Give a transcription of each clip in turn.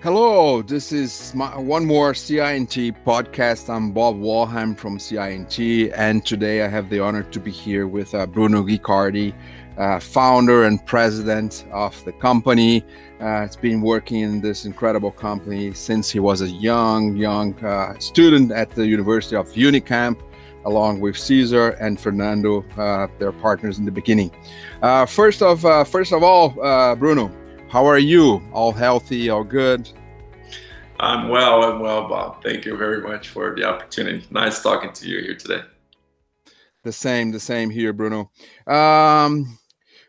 Hello, this is my, one more CI&T podcast. I'm Bob Wollheim from CI&T, and today I have the honor to be here with uh, Bruno Guicardi, uh, founder and president of the company. Uh, it's been working in this incredible company since he was a young, young uh, student at the University of Unicamp, along with Cesar and Fernando, uh, their partners in the beginning. Uh, first of first of all, Bruno, how are you? All healthy, all good? I'm well. I'm well, Bob. Thank you very much for the opportunity. Nice talking to you here today. The same, the same here, Bruno. Um,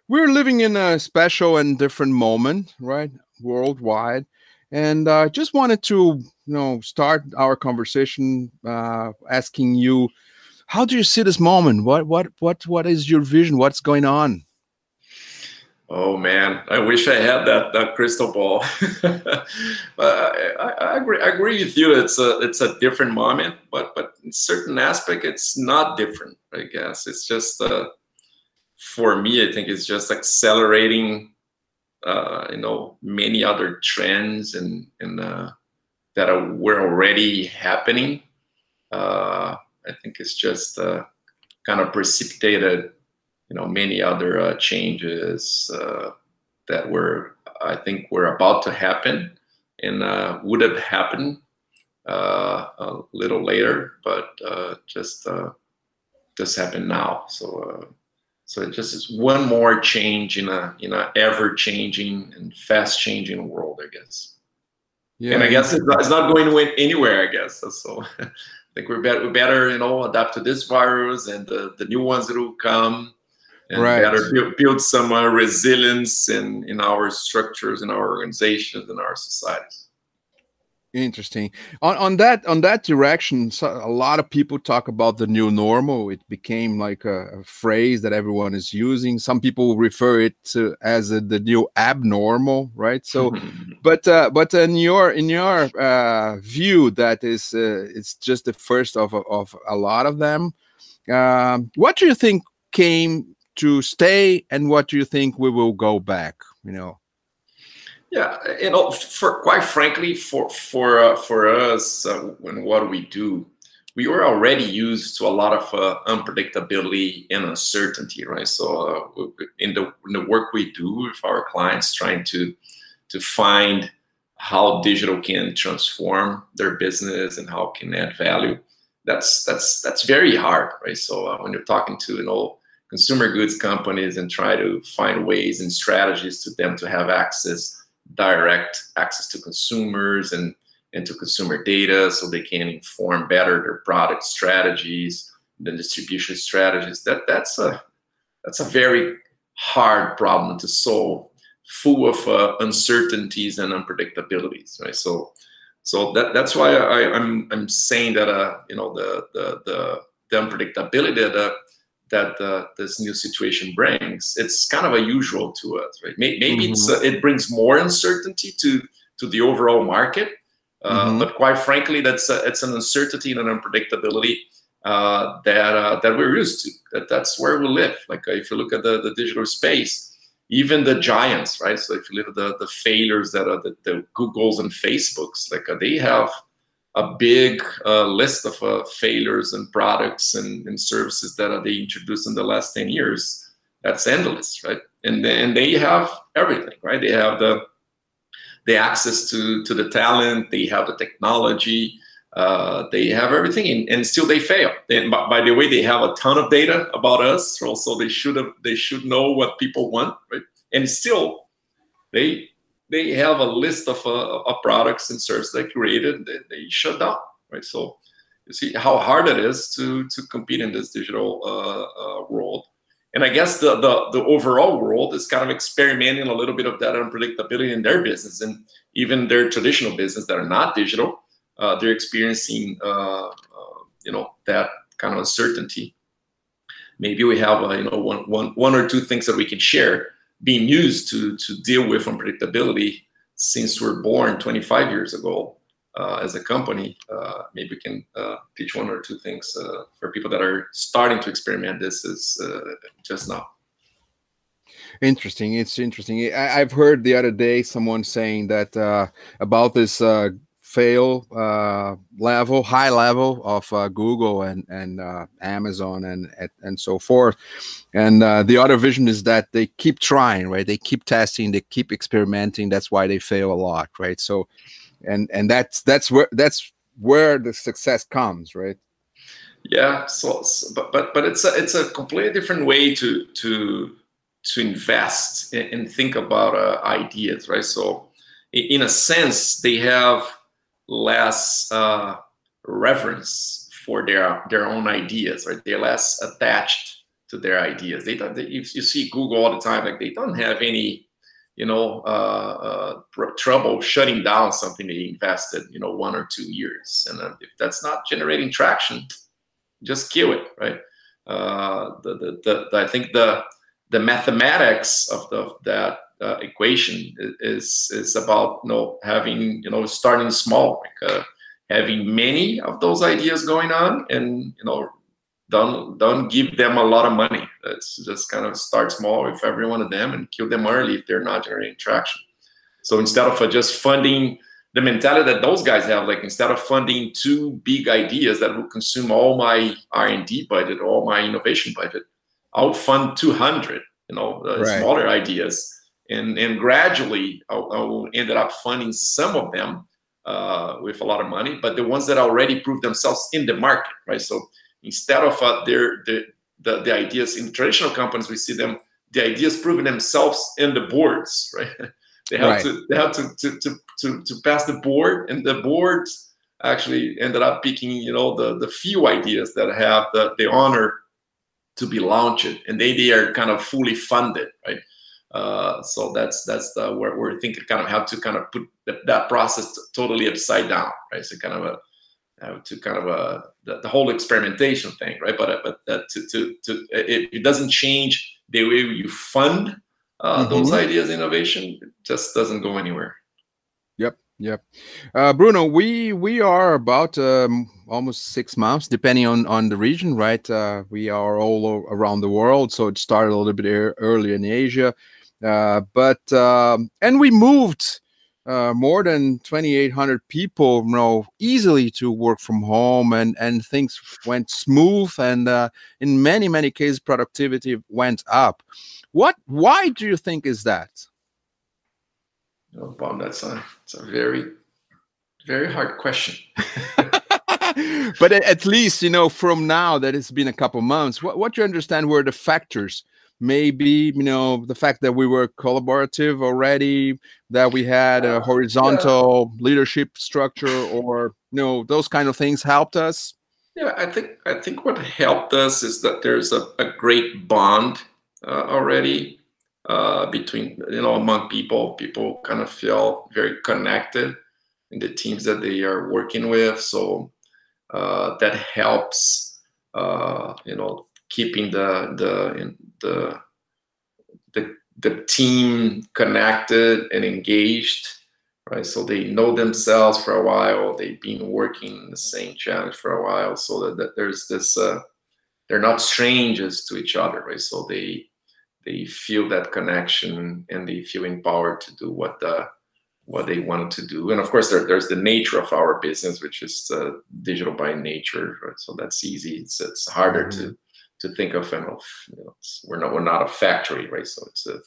we're living in a special and different moment, right? Worldwide. And I uh, just wanted to, you know, start our conversation uh, asking you, how do you see this moment? What, what, what, what is your vision? What's going on? Oh man, I wish I had that that crystal ball. I, I, I, agree. I agree with you. It's a it's a different moment, but but in certain aspect, it's not different. I guess it's just uh, for me. I think it's just accelerating. Uh, you know, many other trends and and uh, that are, were already happening. Uh, I think it's just uh, kind of precipitated you know many other uh, changes uh, that were I think were about to happen and uh, would have happened uh, a little later, but uh, just uh, just happened now. So so it just is one more change in a in a ever changing and fast changing world, I guess. Yeah. And I guess it's not, it's not going to win anywhere. I guess so. I think we're better, we better, you know, adapt to this virus and the, the new ones that will come and right. better build, build some uh, resilience in, in our structures, in our organizations, in our societies. Interesting. On on that on that direction, so a lot of people talk about the new normal. It became like a, a phrase that everyone is using. Some people refer it to as a, the new abnormal, right? So, but uh, but in your in your uh, view, that is uh, it's just the first of of a lot of them. Um, what do you think came to stay and what do you think we will go back you know? Yeah you know for quite frankly for for uh, for us uh, when what we do we were already used to a lot of uh, unpredictability and uncertainty right? So uh, in the in the work we do with our clients trying to to find how digital can transform their business and how it can add value that's that's that's very hard right? So uh, when you're talking to you know consumer goods companies and try to find ways and strategies to them to have access, direct access to consumers and, and to consumer data so they can inform better their product strategies, the distribution strategies. That that's a that's a very hard problem to solve, full of uh, uncertainties and unpredictabilities, right? So so that that's why I, am I'm, I'm saying that uh you know the the the, the unpredictability that that uh, this new situation brings, it's kind of unusual to us, right? Maybe mm-hmm. it's uh, it brings more uncertainty to to the overall market, uh, mm-hmm. but quite frankly, that's uh, it's an uncertainty and an unpredictability uh, that uh, that we're used to. That that's where we live. Like if you look at the, the digital space, even the giants, right? So if you look at the the failures that are the, the Googles and Facebooks, like they have a big uh, list of uh, failures and products and, and services that uh, they introduced in the last 10 years that's endless right? And then they have everything right? They have the the access to to the talent they have the technology uh, they have everything and, and still they fail. And by, by, the way they have a ton of data about us so they should have they should know what people want right? And still they they have a list of, uh, of products and services they created they, they shut down right? So you see how hard it is to to compete in this digital uh, uh, world. And i guess the, the the overall world is kind of experimenting a little bit of that unpredictability in their business and even their traditional business that are not digital. Uh, they're experiencing uh, uh, you know that kind of uncertainty. Maybe we have you know one, one, one or two things that we can share being used to to deal with unpredictability since we're born 25 years ago uh, as a company. Uh, maybe we can uh, teach one or two things uh, for people that are starting to experiment this is uh, just now. Interesting. It's interesting. I, have heard the other day someone saying that uh, about this fail uh, level, high level of uh, Google and and uh, Amazon and, and so forth. And uh, the other vision is that they keep trying, right? They keep testing, they keep experimenting. That's why they fail a lot, right? So, and and that's that's where that's where the success comes, right? Yeah. So, so but but but it's a it's a completely different way to to to invest and think about uh, ideas, right? So, in a sense, they have less uh, reverence for their their own ideas, right? They're less attached to their ideas. They don't. They, if you see Google all the time, like they don't have any, you know, uh, uh, trouble shutting down something they invested, you know, one or two years. And uh, if that's not generating traction, just kill it, right? Uh, the, the, the I think the the mathematics of the that uh, equation is is about you know having you know starting small like uh, having many of those ideas going on and you know don't don't give them a lot of money let's just kind of start small with every one of them and kill them early if they're not generating traction so instead of uh, just funding the mentality that those guys have like instead of funding two big ideas that will consume all my r&d budget all my innovation budget i'll fund 200 you know uh, right. smaller ideas and and gradually I, I ended up funding some of them uh, with a lot of money, but the ones that already proved themselves in the market, right? So instead of uh, their the, the the ideas in traditional companies, we see them the ideas proving themselves in the boards, right? they have right. to they have to, to to to to pass the board, and the boards actually ended up picking you know the the few ideas that have the the honor to be launched, and they they are kind of fully funded, right? Uh, so that's that's the, where we're thinking kind of how to kind of put the, that process totally upside down, right? So kind of a uh, to kind of a the, the, whole experimentation thing, right? But uh, but that to to to it, it, doesn't change the way you fund uh, mm-hmm. those ideas, innovation. It just doesn't go anywhere. Yep, yep. Uh, Bruno, we we are about um, almost six months, depending on on the region, right? Uh, we are all around the world, so it started a little bit earlier in Asia. Uh, but um, and we moved uh, more than 2,800 people, you know, easily to work from home, and and things went smooth, and uh, in many many cases, productivity went up. What? Why do you think is that? Oh, Bob, that's a, it's a very very hard question. but at least you know from now that it's been a couple months, what what you understand were the factors maybe you know the fact that we were collaborative already that we had a horizontal yeah. leadership structure or you know those kind of things helped us. Yeah i think i think what helped us is that there's a, a great bond uh, already uh, between you know among people. People kind of feel very connected in the teams that they are working with. So uh, that helps uh, you know keeping the the the the, the team connected and engaged right? So they know themselves for a while. They've been working in the same challenge for a while. So that, that there's this uh, they're not strangers to each other right? So they they feel that connection and they feel empowered to do what the what they wanted to do. And of course there, there's the nature of our business which is uh, digital by nature right? so that's easy. It's, it's harder mm-hmm. to to think of and of you know, we're not we're not a factory right so it's a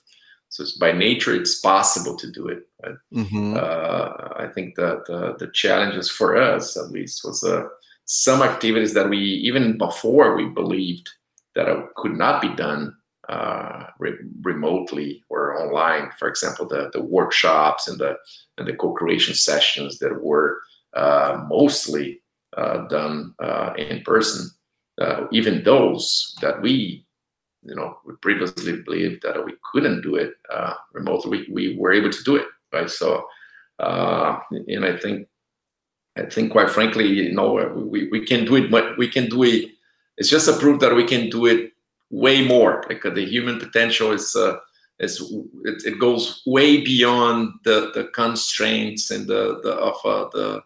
so it's by nature it's possible to do it right? mm-hmm. uh, i think that the, the challenges for us at least was uh, some activities that we even before we believed that it could not be done uh, re- remotely or online for example the, the workshops and the and the co-creation sessions that were uh, mostly uh, done uh, in person uh, even those that we you know we previously believed that we couldn't do it uh, remotely we, we were able to do it right? So uh, and i think i think quite frankly you know we, we can do it but we can do it it's just a proof that we can do it way more like the human potential is uh, is it, it goes way beyond the the constraints and the the of uh, the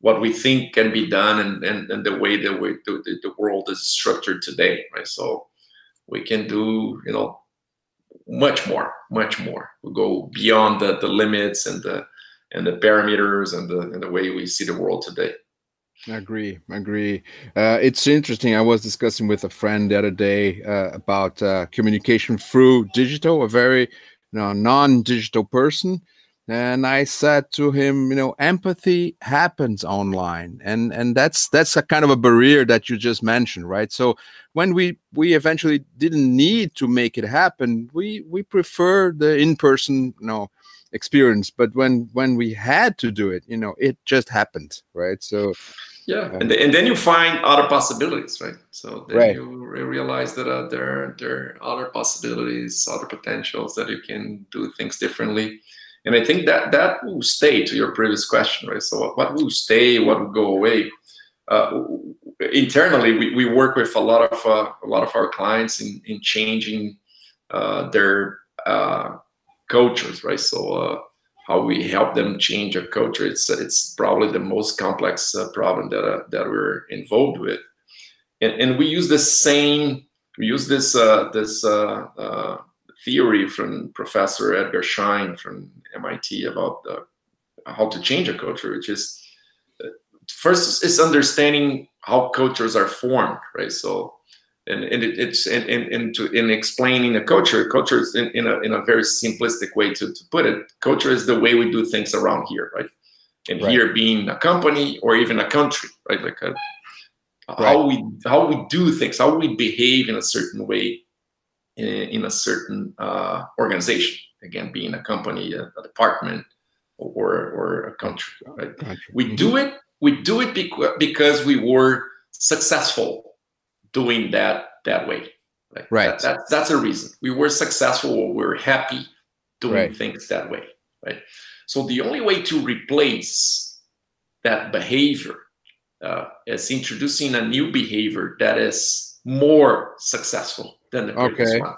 what we think can be done and, and, and the way that we, the, the world is structured today, right? So we can do, you know, much more, much more. We go beyond the, the limits and the and the parameters and the and the way we see the world today. I agree. I agree. Uh, it's interesting. I was discussing with a friend the other day uh, about uh, communication through digital, a very you know, non-digital person, and I said to him, you know, empathy happens online, and and that's that's a kind of a barrier that you just mentioned, right? So when we we eventually didn't need to make it happen, we we prefer the in-person, you know experience. But when when we had to do it you know it just happened right? So yeah. and, and then you find other possibilities right? So then right. you realize that uh, there, there are other possibilities other potentials that you can do things differently and i think that that will stay to your previous question right? So what will stay what will go away? Uh, internally we, we work with a lot of uh, a lot of our clients in, in changing uh, their uh, cultures right? So uh, how we help them change a culture. It's it's probably the most complex uh, problem that that we're involved with, and, and we use the same we use this this theory from Professor Edgar Schein from MIT about how to change a culture, which is uh, first is understanding how cultures are formed, right? So and, and it, it's and, and, and to in explaining a culture culture is in, in, a, in a very simplistic way to, to put it culture is the way we do things around here right and right. here being a company or even a country right like a, right. how we how we do things how we behave in a certain way in, in a certain uh, organization again being a company a, a, department or or a country right country. we do it we do it because we were successful doing that that way. Like right. That, that, that's a reason. We were successful. We are happy doing right. things that way. Right. So the only way to replace that behavior uh, is introducing a new behavior that is more successful than the previous okay. one.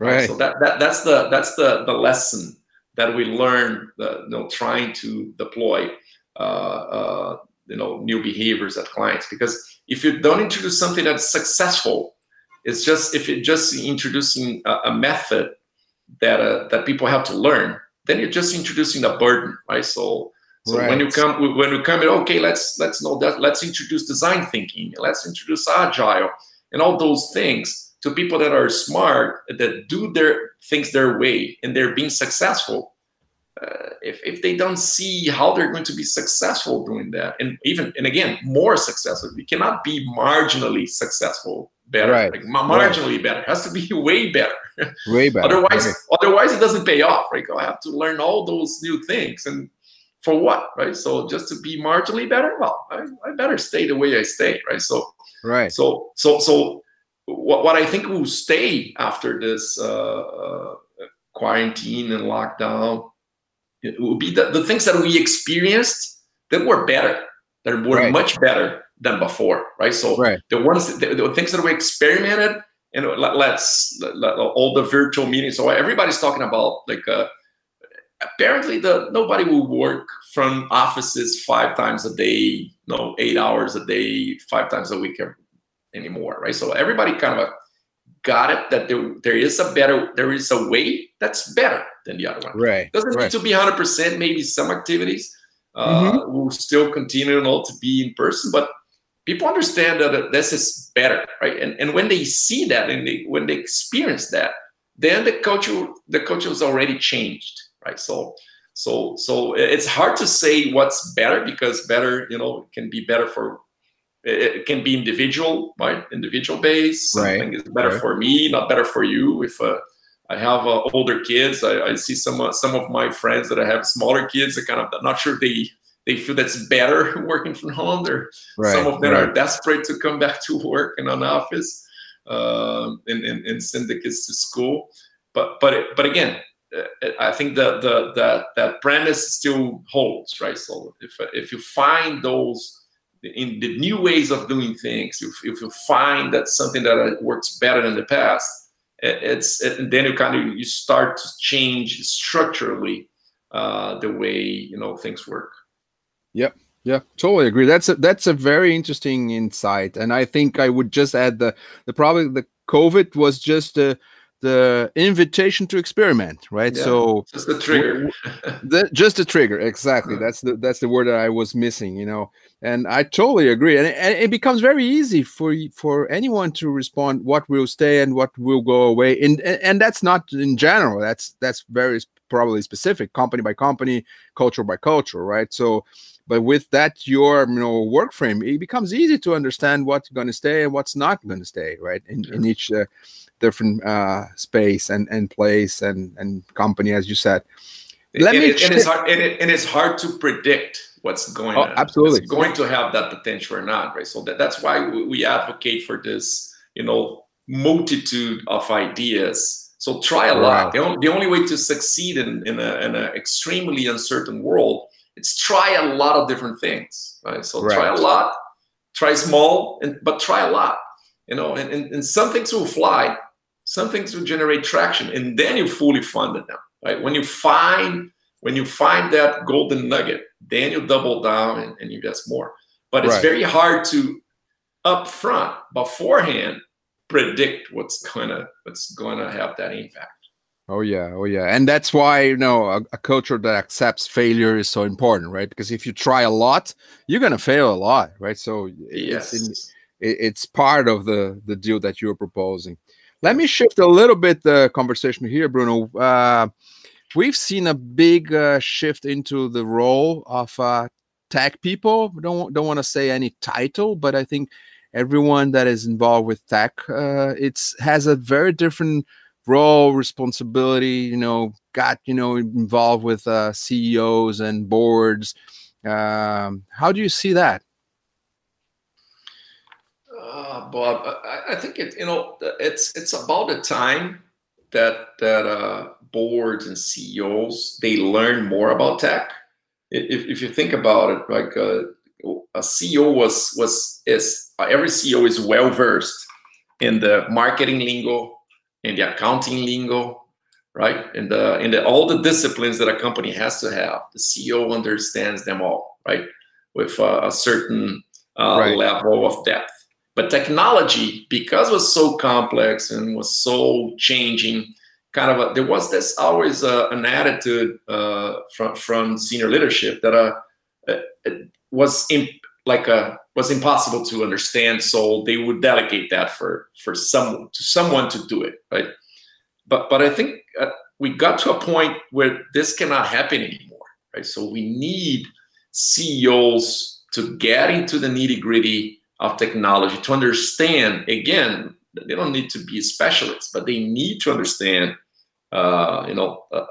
Right. right. So that, that that's the that's the the lesson that we learn. The, you know, trying to deploy uh, uh, you know new behaviors at clients because if you don't introduce something that's successful it's just if you're just introducing a, a method that uh, that people have to learn then you're just introducing a burden right so so right. when you come when you come in okay let's let's know that let's introduce design thinking let's introduce agile and all those things to people that are smart that do their things their way and they're being successful uh, if, if they don't see how they're going to be successful doing that and even and again more successful we cannot be marginally successful better. Right. like marginally right. better. It has to be way better. Way better. Otherwise okay. otherwise it doesn't pay off right? I have to learn all those new things. And for what right? So just to be marginally better? Well i, I better stay the way i stay right? So right. so so so what, what i think will stay after this uh, uh quarantine and lockdown it will be the, the things that we experienced that were better, that were right. much better than before, right? So right. the ones, the, the, things that we experimented, you know, let, us let, all the virtual meetings. So everybody's talking about like, uh, apparently the nobody will work from offices five times a day, no, eight hours a day, five times a week anymore, right? So everybody kind of got it that there, there is a better there is a way that's better than the other one right doesn't right. need to be 100% maybe some activities uh, mm-hmm. will still continue you know, to be in person but people understand that this is better right and, and when they see that and they when they experience that then the culture the culture is already changed right so so so it's hard to say what's better because better you know can be better for it can be individual, right? Individual based. Something right. is better right. for me, not better for you. If uh, I have uh, older kids, I, I see some uh, some of my friends that I have smaller kids. I kind of I'm not sure they they feel that's better working from home. They're right. some of them are desperate to come back to work in an office um, and, and, and send the kids to school. But but but again, uh, I think the the the that premise still holds, right? So if if you find those in the new ways of doing things, if, if you find that something that works better than the past, it's it, then you kind of you start to change structurally uh, the way you know things work. Yep. Yeah, totally agree. That's a that's a very interesting insight, and I think I would just add the the probably the COVID was just a the invitation to experiment right? Yeah, so just the trigger. the, just the trigger exactly. That's the that's the word that i was missing you know? And i totally agree. And it, and it becomes very easy for for anyone to respond what will stay and what will go away? And and that's not in general. That's that's very probably specific company by company culture by culture right? So but with that your you know work frame it becomes easy to understand what's going to stay and what's not going to stay right in, in each uh, different uh, space and, and place and, and company, as you said. Let and, me it, and, it's hard, and, it, and it's hard to predict what's going oh, on. Absolutely. It's going to have that potential or not, right? So that, that's why we advocate for this, you know, multitude of ideas. So try a lot. The, only, the only way to succeed in, in an extremely uncertain world it's try a lot of different things, right? So right. try a lot, try small, and but try a lot, you know, and, and, and some things will fly, some things will generate traction and then you fully funded them right when you find when you find that golden nugget then you double down and, and invest more but it's right. very hard to upfront beforehand predict what's gonna what's gonna have that impact Oh yeah, oh yeah, and that's why you know a, a, culture that accepts failure is so important, right? Because if you try a lot, you're gonna fail a lot, right? So yes. it's in, it, it's part of the the deal that you're proposing. Let me shift a little bit the conversation here, Bruno. Uh, we've seen a big uh, shift into the role of uh, tech people. Don't don't want to say any title, but I think everyone that is involved with tech, uh, it's has a very different role, responsibility. You know, got you know involved with uh, CEOs and boards. Um, how do you see that? Uh, Bob, I, I, think it. You know, it's it's about the time that that uh, boards and CEOs they learn more about tech. If, if you think about it, like uh, a CEO was was is every CEO is well versed in the marketing lingo, in the accounting lingo, right? And the in the all the disciplines that a company has to have. The CEO understands them all, right? With a certain uh, right. level of depth. But technology, because it was so complex and was so changing, kind of a, there was this always uh, an attitude uh, from from senior leadership that uh, it was imp- like a uh, was impossible to understand. So they would delegate that for for some to someone to do it, right? But but I think uh, we got to a point where this cannot happen anymore, right? So we need CEOs to get into the nitty gritty of technology to understand again they don't need to be specialists but they need to understand uh, you know uh,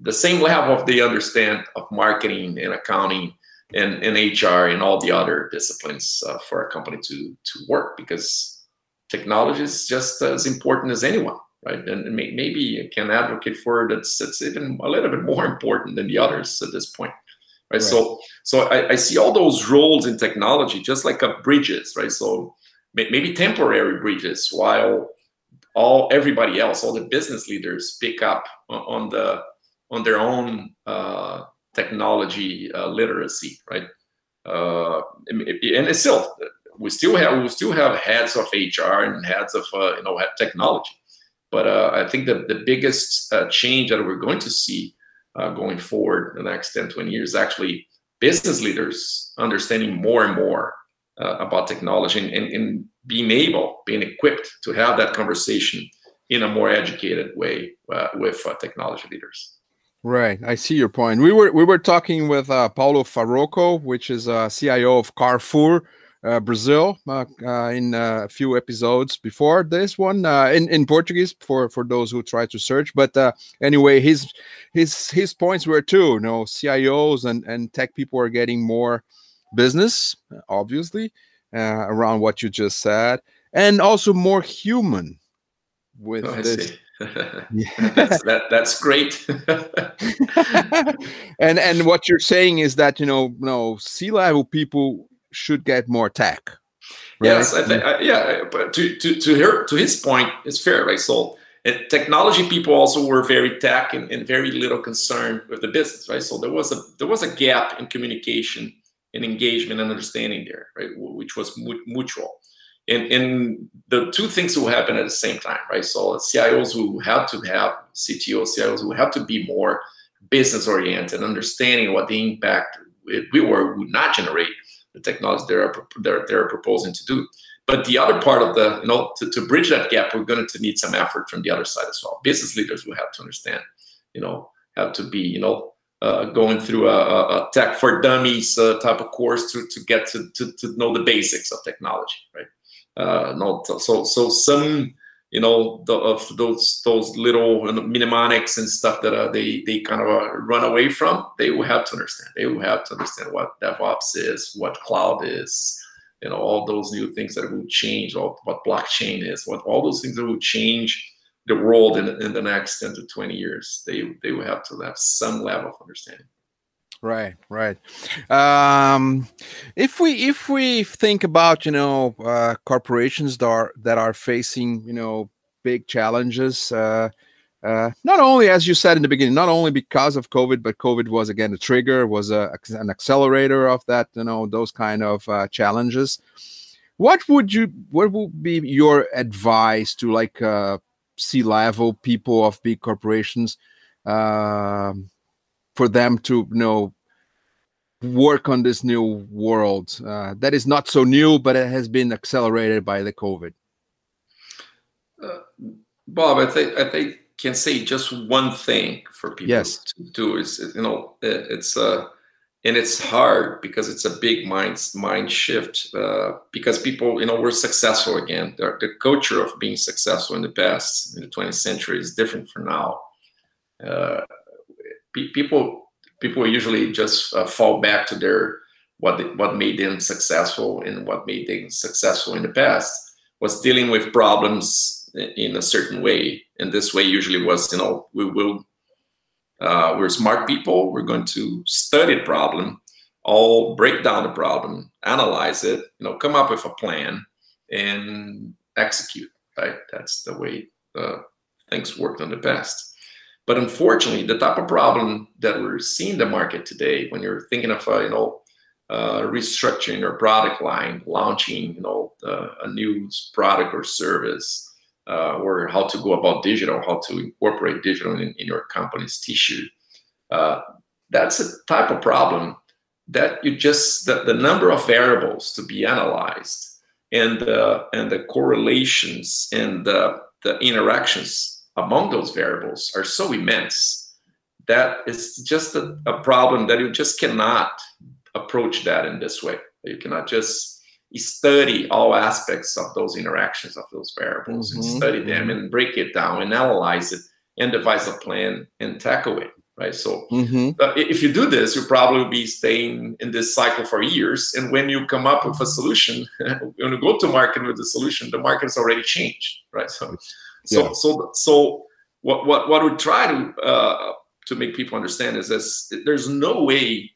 the same level of they understand of marketing and accounting and, and hr and all the other disciplines uh, for a company to to work because technology is just as important as anyone right and maybe you can advocate for it that's it's even a little bit more important than the others at this point right? right. So so I, I, see all those roles in technology just like a bridges, right? So maybe temporary bridges while all everybody else, all the business leaders pick up on the on their own uh, technology uh, literacy, right? Uh, and it's still we still have we still have heads of HR and heads of uh, you know technology, but I think that the biggest change that we're going to see going forward the next 10, 20 years, is actually business leaders understanding more and more uh, about technology and, and, and, being able, being equipped to have that conversation in a more educated way uh, with uh, technology leaders. Right, I see your point. We were we were talking with uh, Paulo Farroco, which is a CIO of Carrefour, uh, Brazil uh, uh, in uh, a few episodes before this one uh, in in Portuguese for for those who try to search. But uh, anyway, his his his points were too. You know, CIOs and and tech people are getting more business, obviously, around what you just said, and also more human with oh, this. That's, that, that's great. and and what you're saying is that you know, you know, C level people should get more tech. Right? Yes, I think, uh, yeah. But to to to her to his point, it's fair, right? So uh, technology people also were very tech and, and, very little concerned with the business, right? So there was a there was a gap in communication and engagement and understanding there, right? Which was mutual. And, and the two things will happen at the same time, right? So CIOs who have to have CTOs, CIOs who have to be more business oriented, understanding what the impact it will or would not generate the technology they're, they're, they're proposing to do. But the other part of the, you know, to, to bridge that gap, we're going to need some effort from the other side as well. Business leaders will have to understand, you know, have to be, you know, uh, going through a, a, tech for dummies uh, type of course to, to get to, to, to know the basics of technology, right? Uh, no, so so some you know the, of those those little mnemonics and stuff that uh, they they kind of uh, run away from. They will have to understand. They will have to understand what DevOps is, what cloud is, you know, all those new things that will change, all, what blockchain is, what all those things that will change the world in, in the next 10 to 20 years. They they will have to have some level of understanding. Right, right. Um, if we if we think about you know uh, corporations that are that are facing you know big challenges, uh, uh, not only as you said in the beginning, not only because of COVID, but COVID was again a trigger, was a, an accelerator of that you know those kind of uh, challenges. What would you what would be your advice to like uh, C level people of big corporations? Um, for them to you know work on this new world uh, that is not so new but it has been accelerated by the covid. Uh, bob i think i think can say just one thing for people yes. to do is you know it's uh and it's hard because it's a big mind mind shift uh, because people you know we're successful again. The, the culture of being successful in the past in the 20th century is different for now. Uh, people people usually just uh, fall back to their what what made them successful and what made them successful in the past was dealing with problems in a certain way. And this way usually was you know we will uh, we're smart people. We're going to study the problem all break down the problem analyze it you know come up with a plan and execute right? That's the way uh, things worked in the past but unfortunately, the type of problem that we're seeing in the market today, when you're thinking of uh, you know uh, restructuring your product line, launching you know uh, a new product or service, uh, or how to go about digital, how to incorporate digital in, in your company's tissue, uh, that's a type of problem that you just the, the number of variables to be analyzed and uh, and the correlations and the, the interactions among those variables are so immense that it's just a, a problem that you just cannot approach that in this way. You cannot just study all aspects of those interactions of those variables mm-hmm. and study them and break it down and analyze it and devise a plan and tackle it right so mm-hmm. uh, if you do this you probably be staying in this cycle for years and when you come up with a solution when you go to market with the solution the market's already changed right so so, yeah. so, so what, what, what we try to, uh, to make people understand is this, there's no way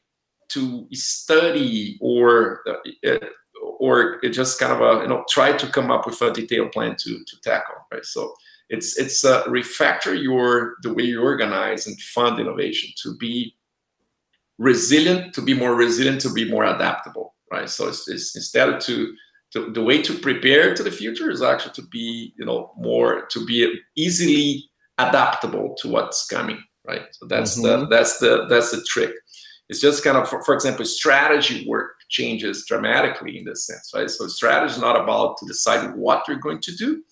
to study or, uh, or it just kind of a, you know, try to come up with a detailed plan to, to tackle, right? So it's, it's uh, refactor your, the way you organize and fund innovation to be resilient, to be more resilient, to be more adaptable, right? So it's, it's instead of to, to, the way to prepare to the future is actually to be you know more to be easily adaptable to what's coming right? So that's mm-hmm. the that's the that's the trick. It's just kind of for, for example strategy work changes dramatically in this sense right? So strategy is not about to decide what you're going to do.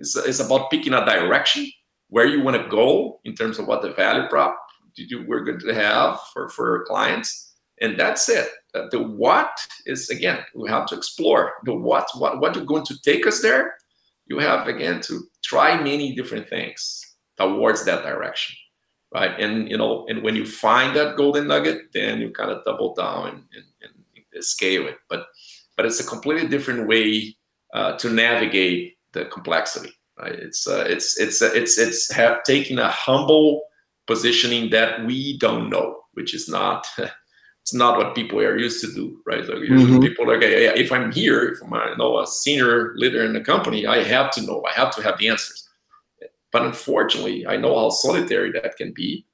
It's, it's about picking a direction where you want to go in terms of what the value prop you we're going to have for for clients and that's it uh, the what is again we have to explore. The what what what are going to take us there you have again to try many different things towards that direction right? And you know and when you find that golden nugget then you kind of double down and, and, and scale it. But but it's a completely different way uh, to navigate the complexity right? It's uh, it's it's uh, it's it's have taking a humble positioning that we don't know which is not it's not what people are used to do, right? Usually mm-hmm. people are like, hey, if I'm here, if I'm you know, a senior leader in the company, I have to know, I have to have the answers. But unfortunately, I know how solitary that can be.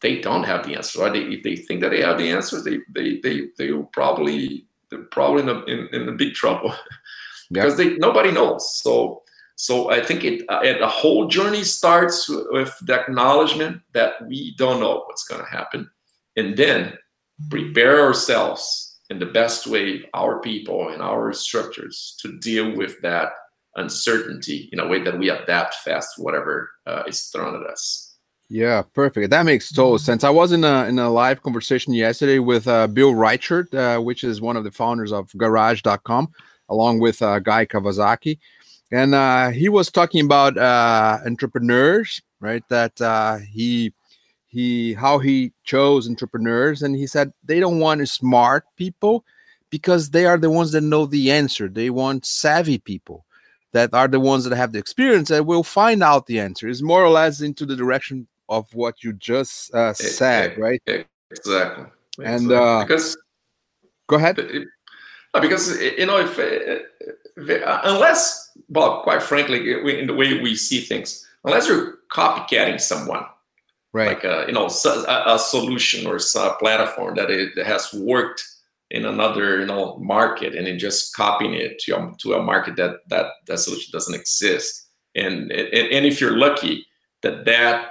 They don't have the answers. Right? They, if they think that they have the answers, they they they they will probably they're probably in, a, in, in a big trouble. because they nobody knows. So so I think it uh, the whole journey starts with the acknowledgement that we don't know what's going to happen, and then prepare ourselves in the best way, our people and our structures, to deal with that uncertainty in a way that we adapt fast to whatever uh, is thrown at us. Yeah, perfect. That makes total sense. I was in a in a live conversation yesterday with uh, Bill Reichert, uh, which is one of the founders of Garage.com, along with uh, Guy Kawasaki, and uh, he was talking about uh, entrepreneurs, right? That uh, he he how he chose entrepreneurs, and he said they don't want smart people because they are the ones that know the answer. They want savvy people that are the ones that have the experience that will find out the answer. is more or less into the direction of what you just uh, said, right? Exactly. And uh, because go ahead. Because you know, if, uh, unless, well, quite frankly, in the way we see things, unless you're copycatting someone, right? Like a, you know, a, a solution or a platform that it has worked in another you know market and then just copying it to a, to a market that that that solution doesn't exist and and, and if you're lucky that that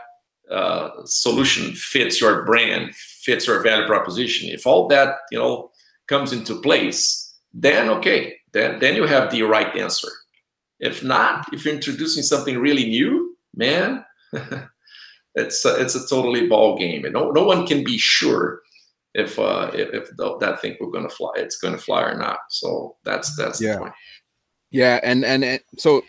uh, solution fits your brand fits your value proposition if all that you know comes into place then okay then then you have the right answer if not if you're introducing something really new man it's a, it's a totally ball game and no, no one can be sure if uh if, if that thing we're going to fly it's going to fly or not. So that's that's yeah. the point. Yeah and and, and so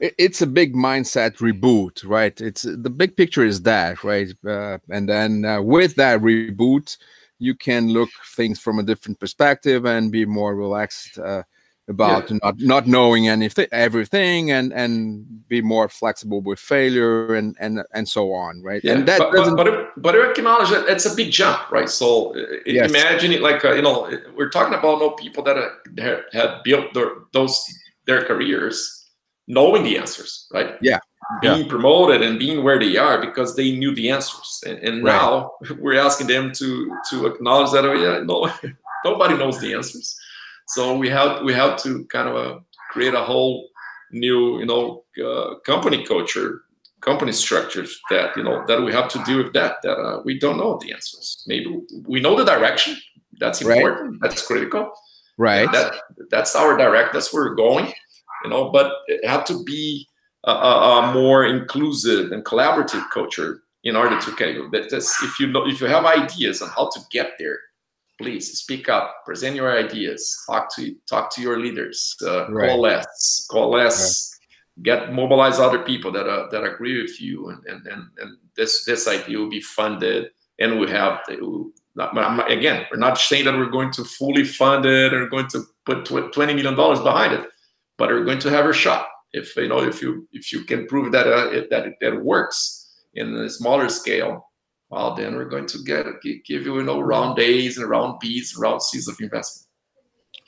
it's a big mindset reboot right? It's the big picture is that right? Uh, and then uh, with that reboot you can look things from a different perspective and be more relaxed uh, about yeah. not not knowing anything everything and and be more flexible with failure and and and so on right yeah. and that but, doesn't but, but, but acknowledge that it's a big jump right so uh, yes. imagine it like uh, you know we're talking about no people that have, have built their, those their careers knowing the answers right yeah being yeah. promoted and being where they are because they knew the answers and, and right. now we're asking them to to acknowledge that oh yeah no nobody knows the answers so we have we have to kind of uh, create a whole new you know uh, company culture, company structures that you know that we have to deal with that that uh, we don't know the answers. Maybe we know the direction. That's important. Right. That's critical. Right. That that's our direct. That's where we're going. You know, but it had to be a, a, a more inclusive and collaborative culture in order to okay that if you know if you have ideas on how to get there please speak up, present your ideas, talk to talk to your leaders, uh, right. coalesce, coalesce, right. get mobilize other people that uh, that agree with you, and and and, and this this idea will be funded, and we have to, again, we're not saying that we're going to fully fund it or going to put twenty million dollars behind it, but we're going to have a shot if you know if you if you can prove that uh, it, that it, that it works in a smaller scale well, then we're going to get give you, you know, round A's and round B's, round C's of investment.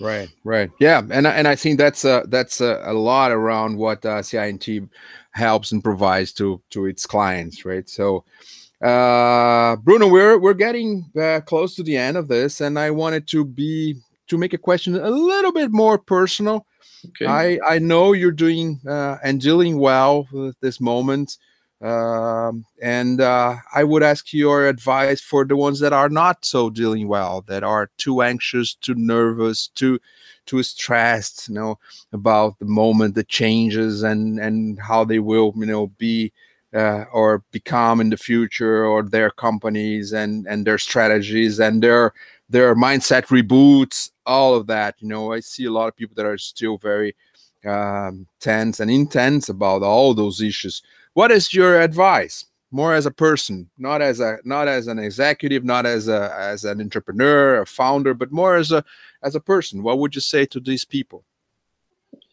Right, right, yeah, and and I think that's a that's a, a lot around what uh, CI&T helps and provides to to its clients, right? So, uh, Bruno, we're we're getting uh, close to the end of this, and I wanted to be to make a question a little bit more personal. Okay. I I know you're doing uh, and dealing well with this moment. Um, and uh, I would ask your advice for the ones that are not so dealing well, that are too anxious, too nervous, too too stressed, you know, about the moment, the changes, and and how they will, you know, be uh, or become in the future, or their companies and and their strategies and their their mindset reboots, all of that. You know, I see a lot of people that are still very um, tense and intense about all those issues what is your advice? More as a person not as a not as an executive not as a as an entrepreneur a founder but more as a as a person. What would you say to these people?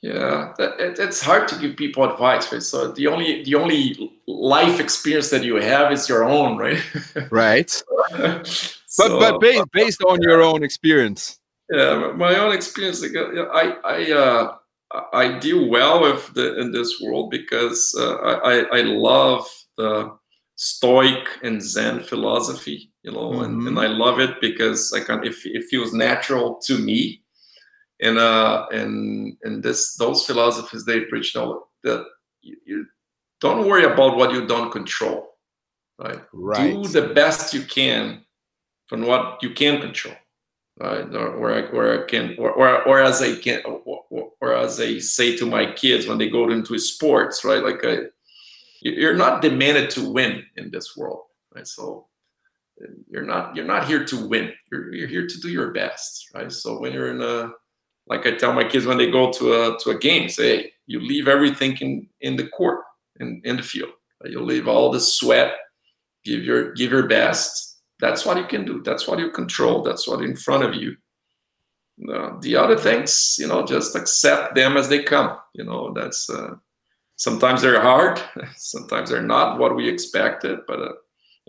Yeah it, it's hard to give people advice right? So the only the only life experience that you have is your own right? Right. So, but but based, based on your own experience. Yeah my own experience i i uh I deal well with the in this world because uh, I I love the Stoic and Zen philosophy, you know, mm-hmm. and, and I love it because I can it, it feels natural to me, and uh and and this those philosophies they preach now that you, you don't worry about what you don't control right? Right. do the best you can from what you can control right? Or, or, I, or I can or, or, or as i can or, as i say to my kids when they go into sports right like uh, I, you're not demanded to win in this world right so you're not you're not here to win you're, you're here to do your best right so when you're in a like I tell my kids when they go to a to a game, say, you leave everything in, in the court, in, in the field. You leave all the sweat, give your give your best. That's what you can do. That's what you control. That's what in front of you. Uh, the other things, you know, just accept them as they come. You know, that's uh, sometimes they're hard, sometimes they're not what we expected. But uh,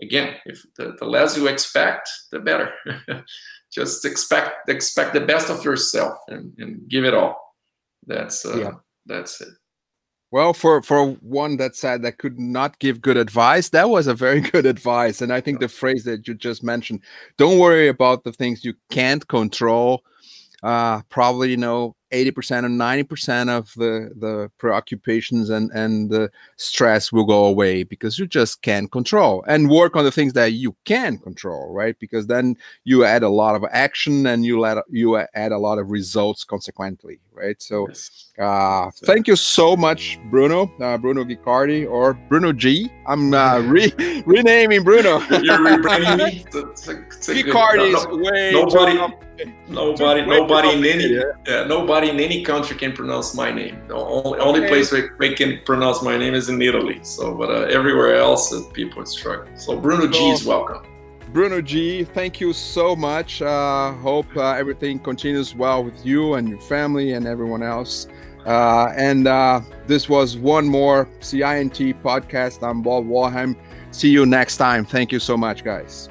again, if the, the less you expect, the better. just expect expect the best of yourself and, and give it all that's uh, yeah. that's it well for for one that said that could not give good advice that was a very good advice and i think the phrase that you just mentioned don't worry about the things you can't control uh probably you know 80% or 90% of the the preoccupations and and the stress will go away because you just can't control and work on the things that you can control right? Because then you add a lot of action and you let you add a lot of results consequently right? So uh thank you so much bruno uh, bruno Guicardi or bruno g. I'm uh, re- renaming bruno. You're rebranding me? Guicardi is way nobody nobody nobody in any yeah, nobody nobody in any country can pronounce my name. The only, okay. only place where they can pronounce my name is in Italy. So, but uh, everywhere else, uh, people struggle. So, Bruno G is welcome. Bruno G, thank you so much. Uh, hope uh, everything continues well with you and your family and everyone else. Uh, and uh, this was one more CI&T podcast. I'm Bob Warham. See you next time. Thank you so much, guys.